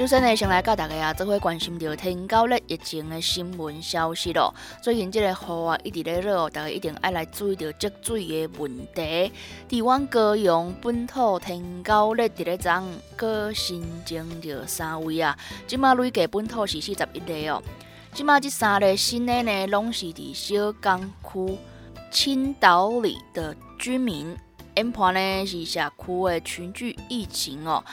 首先呢，先来教大家啊，做伙关心着天高热疫情的新闻消息咯。最近这个雨啊一直咧落哦，大家一定爱来注意到积水的问题。台湾高雄本土天高热，伫咧昨个新增着三位啊，即马累计本土是四十一例哦。即马这三个新的呢，拢是伫小港区青岛里的居民，因判呢是社区的群聚疫情哦。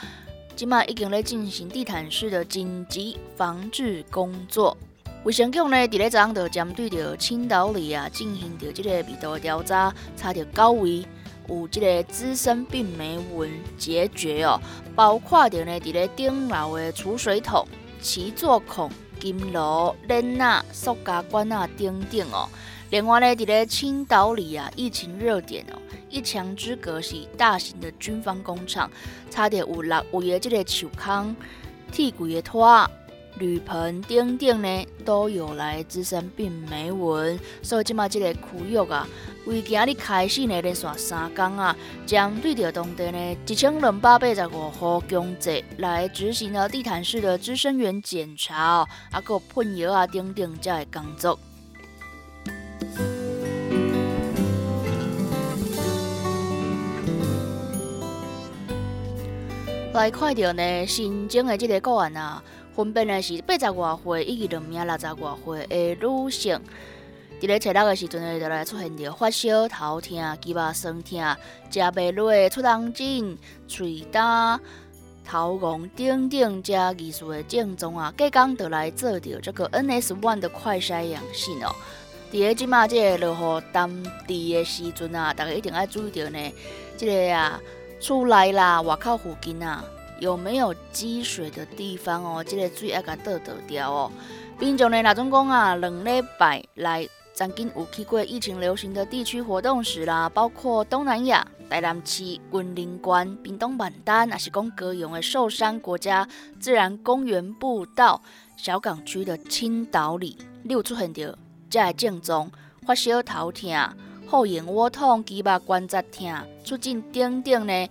即马已经咧进行地毯式的紧急防治工作。卫生局呢，伫咧昨昏就针对着青岛里啊，进行着即个密度调查，查到九位有即个滋生病媒蚊结节哦，包括着呢，伫咧顶楼的储水桶、起座孔、金炉、冷啊、塑胶管啊等等哦。另外呢，伫咧青岛里啊，疫情热点哦。一墙之隔是大型的军方工厂，差点有六位的这个树坑、铁轨的拖、铝盆等等呢，都有来滋生病媒蚊。所以即马这个区域啊，为今日开始呢，连续三天啊，将对着当地呢一千两百八十五户公宅来执行了地毯式的滋生源检查，啊，个喷药啊等等这个工作。来看到呢，新增的这个个案啊，分别呢是八十外岁以及两名六十外岁的女性。伫咧初六的时阵呢，就来出现着发烧、头痛、肌肉酸痛、食袂落、出冷疹、喙干、头晕等等这疑似的症状啊。隔工就来做着这个 NS1 的快筛阳性哦。伫咧即马即个落雨当地的时阵啊，大家一定要注意着呢，即个啊。出来啦！外口附近啊，有没有积水的地方哦？这个水要甲倒倒掉哦。平常呢，老总讲啊，两礼拜来曾经有去过疫情流行的地区活动时啦，包括东南亚、台南市、云林关、屏东板丹，还是讲高雄的寿山国家自然公园步道、小港区的青岛里，你有出现着这个症状，发烧、头痛。后眼窝痛、肌肉关节痛、出进等等呢，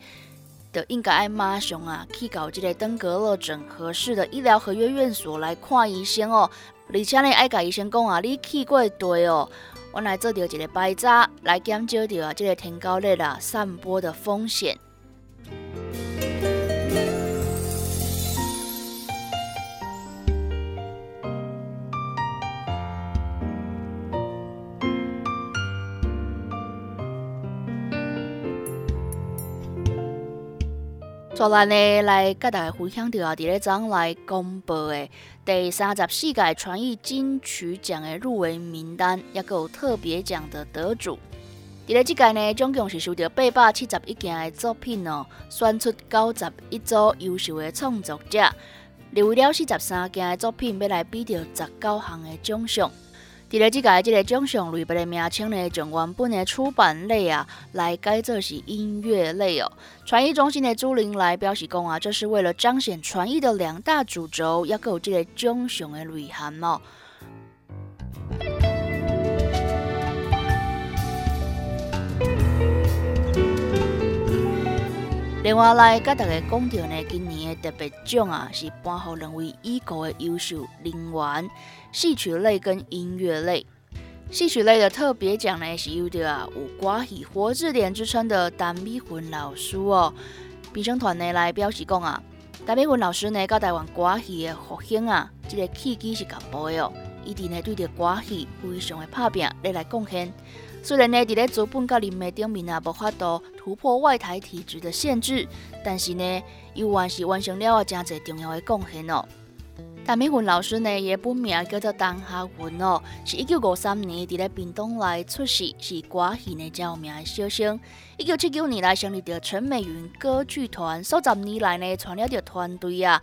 就应该爱马上啊去搞这个登革热整合适的医疗合约院所来看医生哦。而且呢，爱甲医生讲啊，你去过地哦，我来做掉一个排查，来减少掉啊这个天高热啊散播的风险。昨日呢，来甲大家分享到啊，伫咧昨来公布的第三十四届创意金曲奖的入围名单，也有特别奖的得主。伫咧即届呢，总共是收到八百七十一件的作品哦，选出九十一组优秀的创作者，留了四十三件的作品，要来比着十九项的奖项。伫咧即个即个奖项类别的名称呢，从原本的出版类啊，来改做是音乐类哦。传艺中心的朱玲来表示讲啊，这是为了彰显传艺的两大主轴，要有即个奖项的内涵哦。另外来甲大家讲到呢，今年的特别奖啊，是颁予两位已故的优秀人员，戏曲类跟音乐类。戏曲类的特别奖呢，是由着啊有歌戏活字典之称的陈美云老师哦。评审团呢来表示讲啊，陈美云老师呢，甲台湾歌戏的复兴啊，这个契机是共步的哦。一定呢对着歌戏非常的拍拼，来来贡献。虽然呢，伫咧资本甲人脉顶面啊，无法度突破外台体制的限制，但是呢，依然是完成了真侪重要的贡献哦。陈美云老师呢，也本名叫做陈夏云哦，是一九五三年伫咧屏东来出世，是歌戏呢较有名的小生。一九七九年来成立着陈美云歌剧团，数十年来呢，传了着团队啊，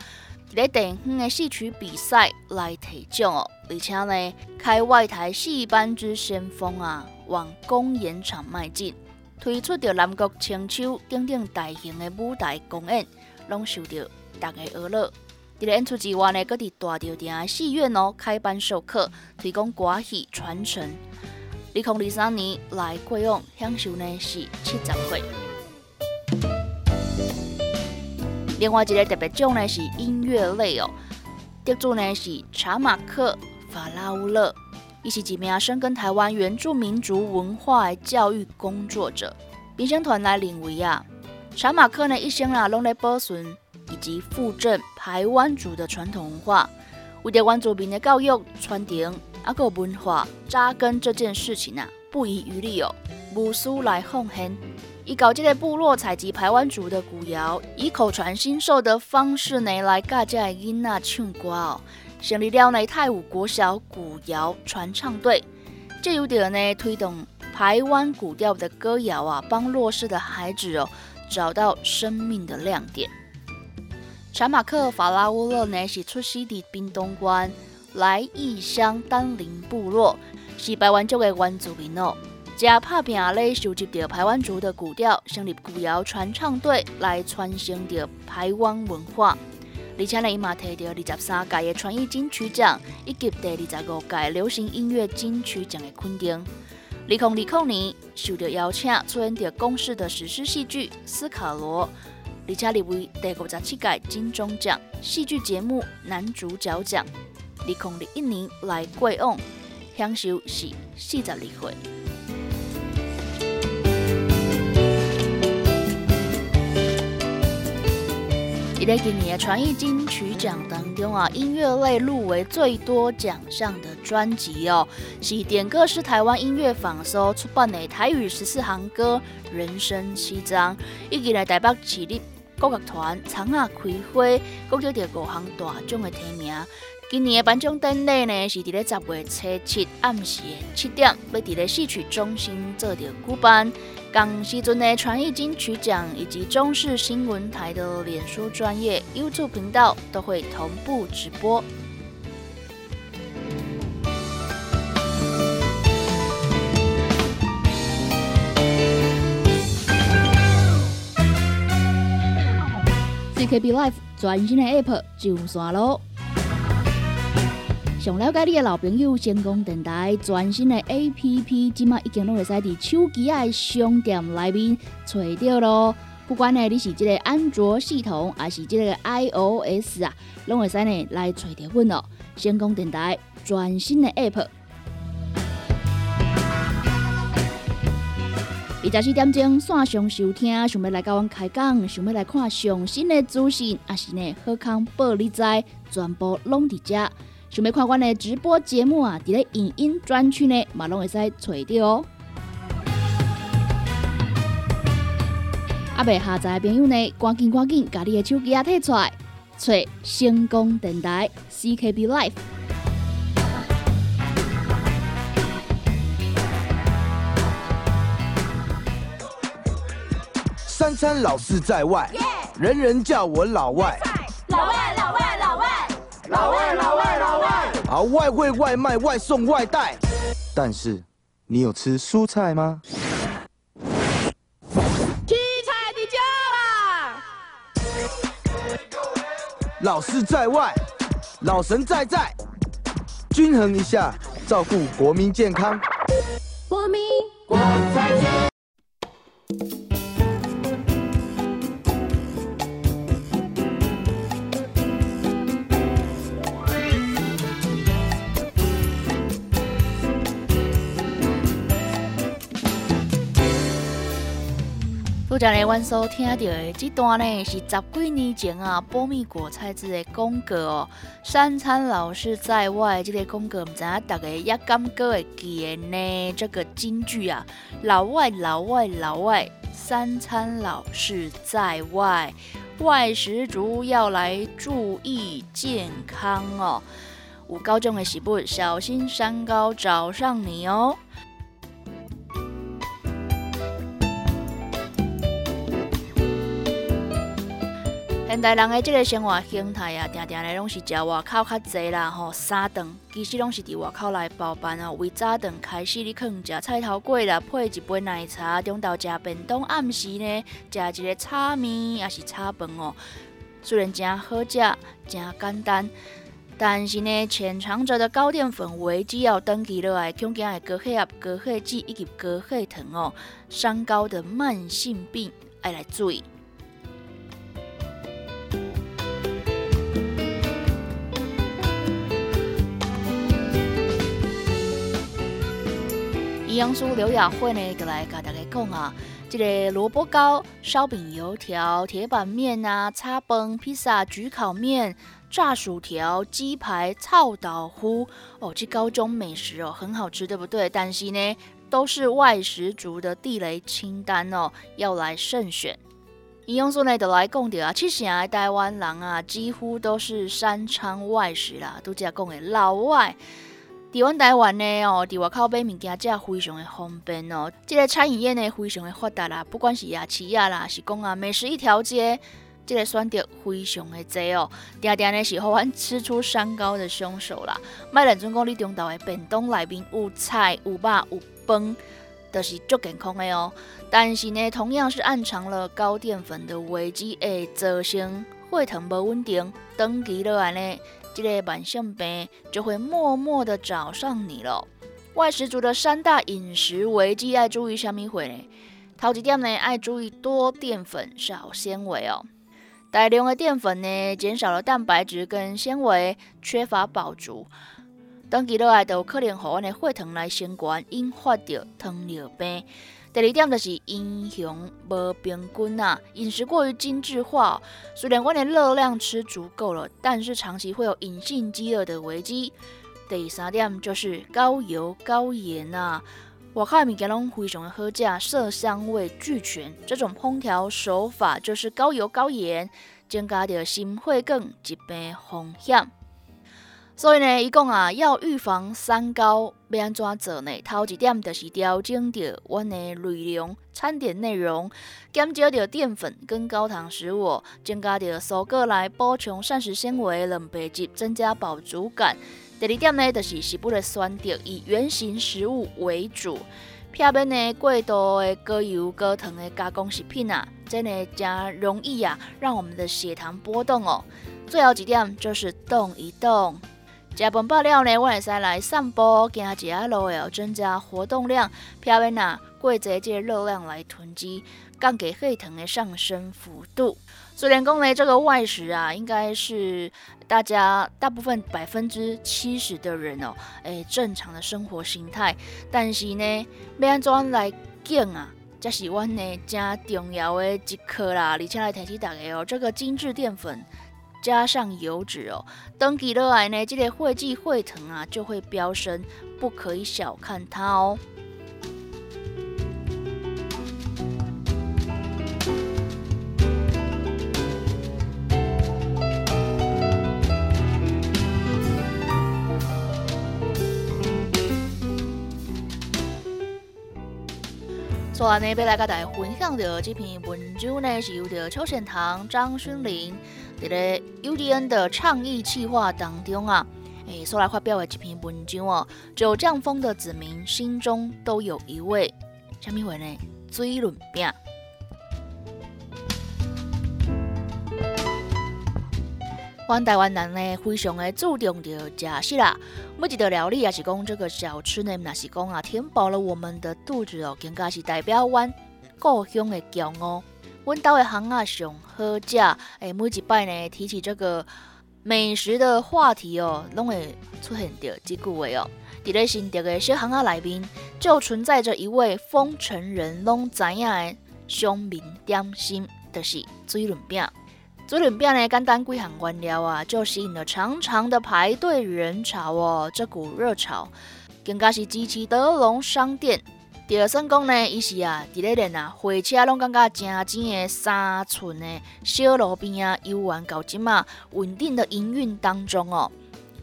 伫咧地方的戏曲比赛来提奖哦，而且呢，开外台戏班之先锋啊，往公演场迈进，推出着南国青秋等等大型的舞台公演，拢受到大家娱乐。伫咧演出之外呢，搁伫大条店戏院哦开班授课，提供歌戏传承。二零二三年来过往享受呢是七十岁。另外一个特别奖呢是音乐类哦，得主呢是查马克法拉乌勒，伊是一名深耕台湾原住民族文化教育工作者。评审团来认为啊，查马克呢一生啊拢在保存。以及复振台湾族的传统文化，为台湾族民的教育、传承，啊个文化扎根这件事情啊，不遗余力哦，无私来奉献。以搞这个部落采集台湾族的古谣，以口传心授的方式呢，来教这囡仔唱歌哦。成立了呢泰武国小古谣传唱队，这有点呢推动台湾古调的歌谣啊，帮弱势的孩子哦找到生命的亮点。查马克法拉乌勒呢是出生伫滨东关来义乡丹林部落，是台湾族的原住民哦。加拍拼咧收集着台湾族的古调，成立古谣传唱队来传承着台湾文化。而且呢，伊嘛摕到二十三届的传艺金曲奖，以及第二十五届流行音乐金曲奖的肯定。二零二零年受到邀请，出演着公视的史诗戏剧《斯卡罗》。李佳丽为第五十七届金钟奖戏剧节目男主角奖，二零二一年来过往，享受是四十二岁。在今年的传艺金曲奖当中啊，音乐类入围最多奖项的专辑哦，是点歌是台湾音乐坊所出版的台语十四行歌人生七章，以及来台北市立。国乐团长啊葵花，获得着五项大奖的提名。今年的颁奖典礼呢，是伫咧十月初七暗时七点，要伫咧戏曲中心做着举办。港时阵的传艺金曲奖以及中视新闻台的脸书专业 YouTube 频道都会同步直播。KB Life 全新的 App 上线咯！想了解你的老朋友，成功电台全新的 App，即马已经拢会使伫手机的商店内面找到咯。不管呢你是即个安卓系统，还是即个 iOS 啊，拢会使呢来找到阮咯。成功电台全新的 App。二十四点钟线上收听，想要来甲阮开讲，想要来看上新的资讯，还是呢好康报你知，全部拢伫遮。想要看阮的直播节目啊，伫咧影音专区呢，嘛拢会使找到哦。阿未下载的朋友呢，赶紧赶紧，把你的手机啊摕出来，找星光电台 CKB Life。三餐老是在外，人人叫我老外。老外老外老外，老外老外老外。啊，外汇外卖外送外带，但是你有吃蔬菜吗？七彩的家啦！老师在外，老神在在，均衡一下，照顾国民健康。国民国在拄则咧，阮所听到的这段呢，是十几年前啊，波蜜果菜子的广告哦。三餐老是在外，这个广告唔知影大家也感觉会记呢？这个金句啊，老外老外老外，三餐老是在外。外食族要来注意健康哦。有高中的食物，小心山高找上你哦。现代人的这个生活形态啊，定定咧拢是食外口较济啦，吼，三顿其实拢是伫外口来包办哦。为早顿开始，你可能食菜头粿啦，配一杯奶茶；中昼食便当，暗时呢食一个炒面，也是炒饭哦。虽然真好食，真简单，但是呢，潜藏着的高淀粉危机要登记落来，恐惊会高血压、高血脂以及高血糖哦，三高的慢性病要来注意。营养师刘雅慧呢，就来甲大家讲啊，这个萝卜糕、烧饼、油条、铁板面啊、叉崩、披萨、焗烤面、炸薯条、鸡排、臭豆腐哦，这高中美食哦，很好吃，对不对？但是呢，都是外食族的地雷清单哦，要来慎选。营养师呢，就来讲到啊，其实啊，台湾人啊，几乎都是三餐外食啦，都只讲的老外。伫阮台湾呢哦，伫外口买物件，这非常的方便哦。这个餐饮业呢，非常的发达啦，不管是夜市啊啦，是讲啊美食一条街，这个选择非常的多哦。定定呢是互阮吃出山高的凶手啦。卖认准讲你中昼的便当内面有菜有肉有饭，都是足健康的哦。但是呢，同样是暗藏了高淀粉的危机，会造成血糖不稳定，长期落来呢。这个慢性病就会默默的找上你了。外食族的三大饮食危机爱注意什么会呢？头一点呢，爱注意多淀粉少纤维哦。大量的淀粉呢，减少了蛋白质跟纤维，缺乏饱足，长期落来都可能互阮的血糖来升高，引发着糖尿病。第二点就是英雄无平均啊，饮食过于精致化，虽然我的热量吃足够了，但是长期会有隐性饥饿的危机。第三点就是高油高盐啊，外口的物件拢非常的好食，色香味俱全，这种烹调手法就是高油高盐，增加着心血管疾病风险。所以呢，伊讲啊，要预防三高，要安怎做呢？头一点就是调整着阮的内容、餐点内容，减少着淀粉跟高糖食物，增加着蔬果来补充膳食纤维、蛋白质，增加饱足感。第二点呢，就是食物的选择以原形食物为主，避免呢过多的高油高糖的加工食品啊，真的真容易啊，让我们的血糖波动哦。最后一点就是动一动。食饭饱了呢，我会使来散步，行一下路哦，增加活动量，避免啊过节这热量来囤积，降低血糖的上升幅度。虽然讲呢，这个外食啊，应该是大家大部分百分之七十的人哦，诶正常的生活形态，但是呢，要安怎来减啊？这是阮呢真重要的一课啦，而且来提醒大家哦，这个精致淀粉。加上油脂哦，登记落来呢，这个会计会疼啊，就会飙升，不可以小看它哦。所以呢，要来跟大家分享的这篇文章呢，是由的邱显堂、张勋林。在咧 UDN 的倡议计划当中啊，诶，所来发表的一篇文章哦，九降风的子民心中都有一位，啥物话呢？水润饼。阮台湾人呢，非常的注重着食食啦，每一道料理也是讲这个小吃呢，那是讲啊，填饱了我们的肚子哦，更加是代表阮故乡的骄傲。阮岛的巷啊上好食，诶，每一摆呢提起这个美食的话题哦，拢会出现着这句话哦。伫咧新竹的小巷啊内面，就存在着一位风尘人拢知影的乡民点心，就是水润饼。水润饼呢，简单几项原料啊，就吸引了长长的排队人潮哦。这股热潮，更加是支持德隆商店。就算讲呢，伊是啊，伫咧练啊，火车拢感觉真正的三寸的小路边啊，游玩到即嘛稳定的营运当中哦，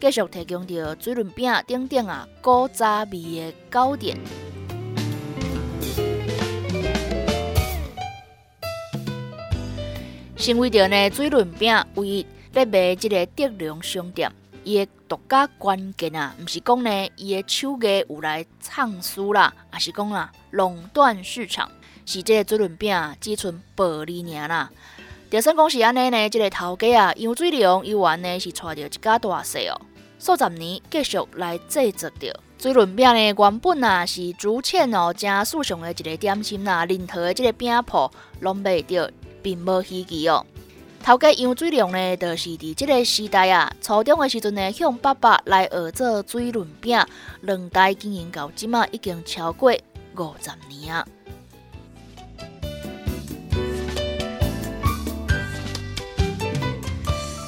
继续提供着水润饼等等啊古早味的糕点。成为着呢水润饼唯一咧卖即个德良商店。伊的独家关键啊，毋是讲呢，伊的手艺有来创输啦，啊是讲啦垄断市场，是这个水润饼只剩薄利尔啦。就算讲是安尼呢，这个头家啊，杨水龙伊原呢是带着一家大细哦，数十年继续来制作着水润饼呢，原本啊是竹签哦，正树上的一个点心啦，任何的即个饼铺拢卖着，并无稀奇哦。头家杨水良呢，就是伫即个时代啊，初中的时阵呢，向爸爸来学做水润饼，两代经营到即马已经超过五十年啊。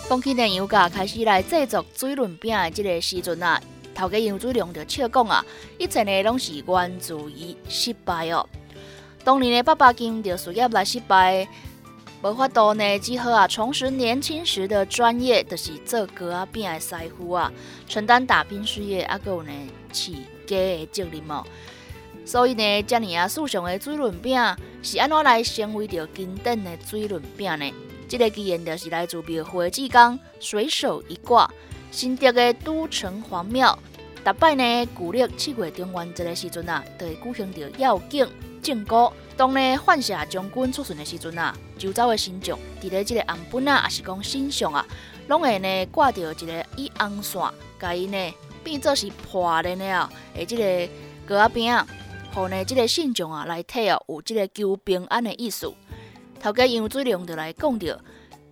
讲起呢，杨家开始来制作水润饼的即个时阵啊，头家杨水良就笑讲啊，一切呢拢是源自于失败哦。当年的爸爸经着事业来失败。无法度呢，只好啊，重拾年轻时的专业，就是做糕啊饼的师傅啊，承担打拼事业，啊，有呢饲家的责任哦。所以呢，遮尔啊，素上的水润饼是安怎来成为着经典的水润饼呢？这个起源就是来自庙会志刚随手一挂，新竹的都城隍庙，逐摆呢，古历七月中元节的时阵啊，都会举行着要敬敬歌。当呢，换下将军出巡的时阵啊，周遭的新众，伫咧即个红本啊，也是讲新上啊，拢会呢挂着一个以红线，甲伊呢变做是破的了，诶，即个糕仔饼啊，互呢即个信众啊来睇哦，有即个求平安的意思。头家杨水龙就来讲着，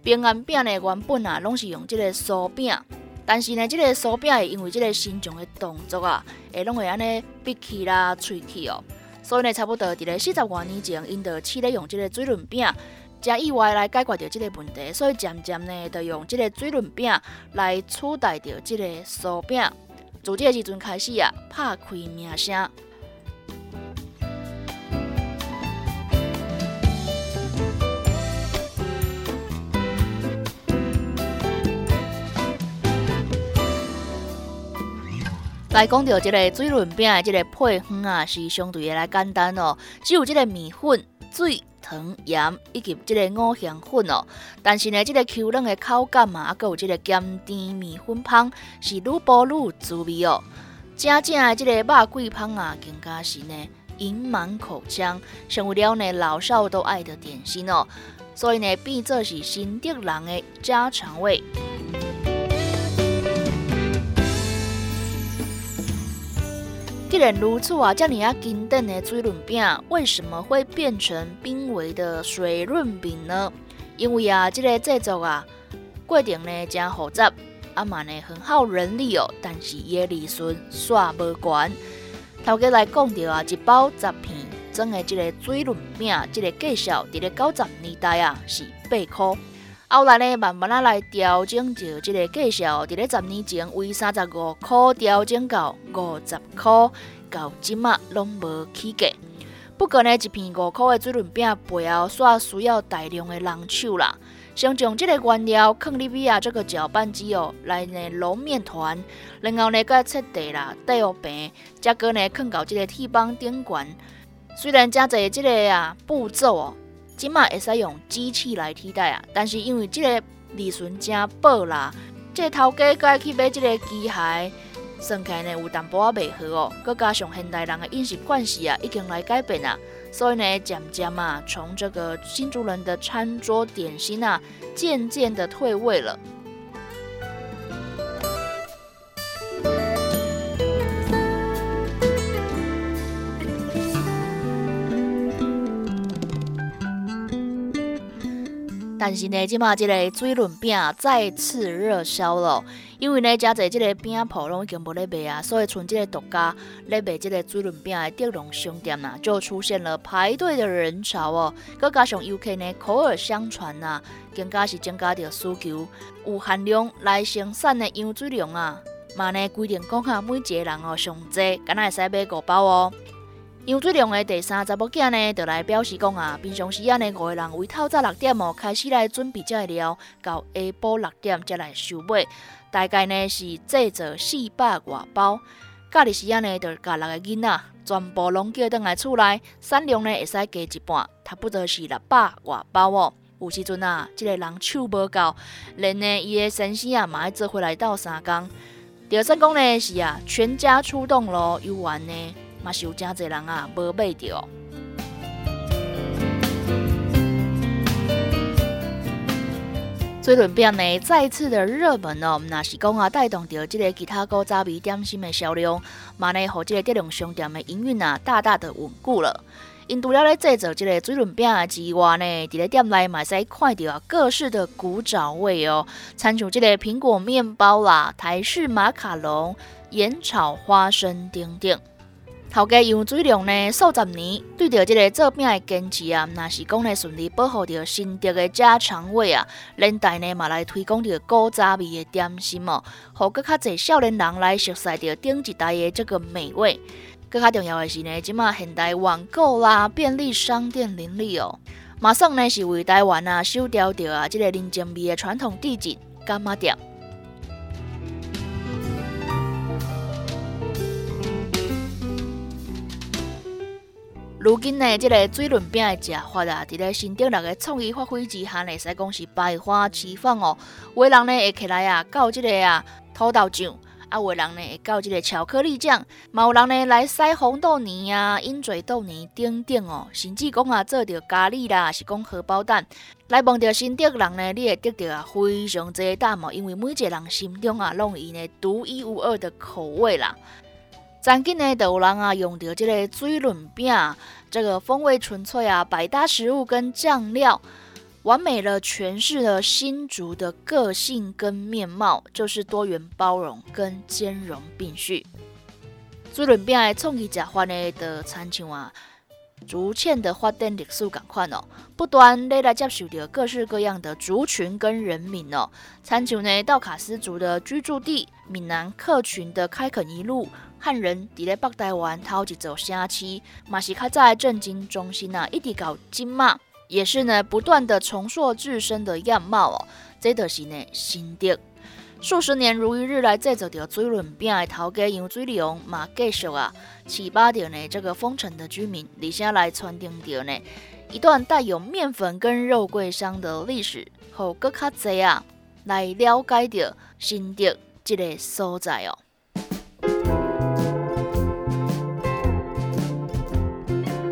平安饼呢原本啊拢是用即个酥饼，但是呢，即个酥饼会因为即个新众的动作啊，会拢会安尼闭气啦、喙气哦。所以呢，差不多伫咧四十多年前，因就试咧用即个水润饼，加意外来解决着即个问题，所以渐渐呢，就用即个水润饼来取代着即个酥饼。自即个时阵开始啊，拍开名声。来讲到即个水润饼的即个配方啊，是相对的来简单哦，只有即个米粉、水、糖、盐以及即个五香粉哦。但是呢，即个 Q 软的口感嘛，啊，佮有即个咸甜米粉香，是愈煲愈滋味哦。真正的即个肉桂香啊，更加是呢，盈满口腔，成为了呢老少都爱的点心哦。所以呢，变做是新竹人的家常味。既然如此啊，这样经典的水润饼为什么会变成濒危的水润饼呢？因为啊，这个制作啊过程呢真复杂，啊嘛呢很耗人力哦，但是伊的利润煞无悬。头家来讲着啊，一包十片装的这个水润饼，这个价销伫咧九十年代啊是八块。后来呢，慢慢啊来调整着即个价销，伫咧十年前为三十五块调整到五十块，到即马拢无起价。不过呢，一片五块的水润饼背后煞需要大量的人手啦。先将即个原料放入去啊，这个搅拌机哦，来呢揉面团，然后呢佮切地啦、底好平，再个呢放到即个铁棒顶悬。虽然真侪即个啊步骤哦。即马会使用机器来替代啊，但是因为即个利润真薄啦，即个头家该去买即个机械，算起来呢有淡薄仔袂好哦。佮加上现代人的饮食惯习啊，已经来改变啊，所以呢，渐渐啊，从这个新竹人的餐桌点心啊，渐渐的退位了。但是呢，即马即个水润饼再次热销了，因为呢，加侪即个饼铺拢已经无咧卖啊，所以剩即个独家咧卖即个水润饼的德隆商店呐，就出现了排队的人潮哦。佮加上 UK 呢口耳相传呐，更加是增加着需求，有限量来生产的羊水量啊，嘛呢规定讲下每一个人哦上济，敢若会使买五包哦。杨水龙的第三十某囝呢，就来表示讲啊，平常时啊呢，五个人为透早六点哦开始来准备这料，到下晡六点才来收尾，大概呢是制作四百外包。假日时啊呢，就甲六个囡仔全部拢叫倒来厝内，产量呢会使加一半，差不多是六百外包哦。有时阵啊，即个人手无够，连呢伊的先生啊嘛要做回来斗三工。第二讲呢是啊，全家出动咯，游玩呢嘛是有真侪人啊无买着。水轮饼呢再次的热门哦，那是讲啊带动着即个其他古早味点心的销量，嘛呢和即个德龙商店的营运啊大大的稳固了。因除了咧制作即个水润饼之外呢，伫咧店内嘛使看到啊各式的古早味哦，参像即个苹果面包啦、台式马卡龙、盐炒花生等等。头家杨水龙呢数十年对着即个做饼的坚持啊，那是讲呢顺利保护着新德的家常味啊，连带呢嘛来推广着古早味的点心哦，互更较侪少年人来熟悉着顶一代的这个美味。更加重要的是呢，即马现代网购啦、便利商店林立哦，马上呢是为台湾啊收掉掉啊，即个林间味的传统地景干妈店。如今呢，即个水润饼的食法啊，伫咧新店人的创意发挥之下呢，使讲是百花齐放哦。有人呢会起来啊，搞即个啊土豆酱。啊，有人呢会搞即个巧克力酱，嘛有人呢来塞红豆泥啊、鹰嘴豆泥等等哦，甚至讲啊做着咖喱啦，是讲荷包蛋来望着新德人呢，你会得到啊非常多蛋哦，因为每一个人心中啊拢有呢独一无二的口味啦。最近呢，有人啊用着这个水润饼，这个风味纯粹啊，百搭食物跟酱料。完美了诠释了新竹的个性跟面貌，就是多元包容跟兼容并蓄。水润饼的创意食法呢的参像啊，逐渐的发展历史感款哦，不断的来接受着各式各样的族群跟人民哦，参像呢道卡斯族的居住地、闽南客群的开垦一路、汉人伫咧北台湾头一座城市，嘛是较在震惊中心啊，一直到今嘛。也是呢，不断的重塑自身的样貌哦。这就是呢，心得。数十年如一日来制作着水润饼的头家杨水龙嘛，继续啊，启发着呢这个丰城的居民，而且来传承着呢一段带有面粉跟肉桂香的历史，和更较侪啊来了解着新德这个所在哦。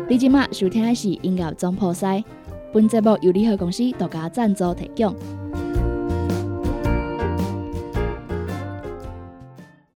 你今麦收听的是音乐总破塞。本节目由联合公司独家赞助提供。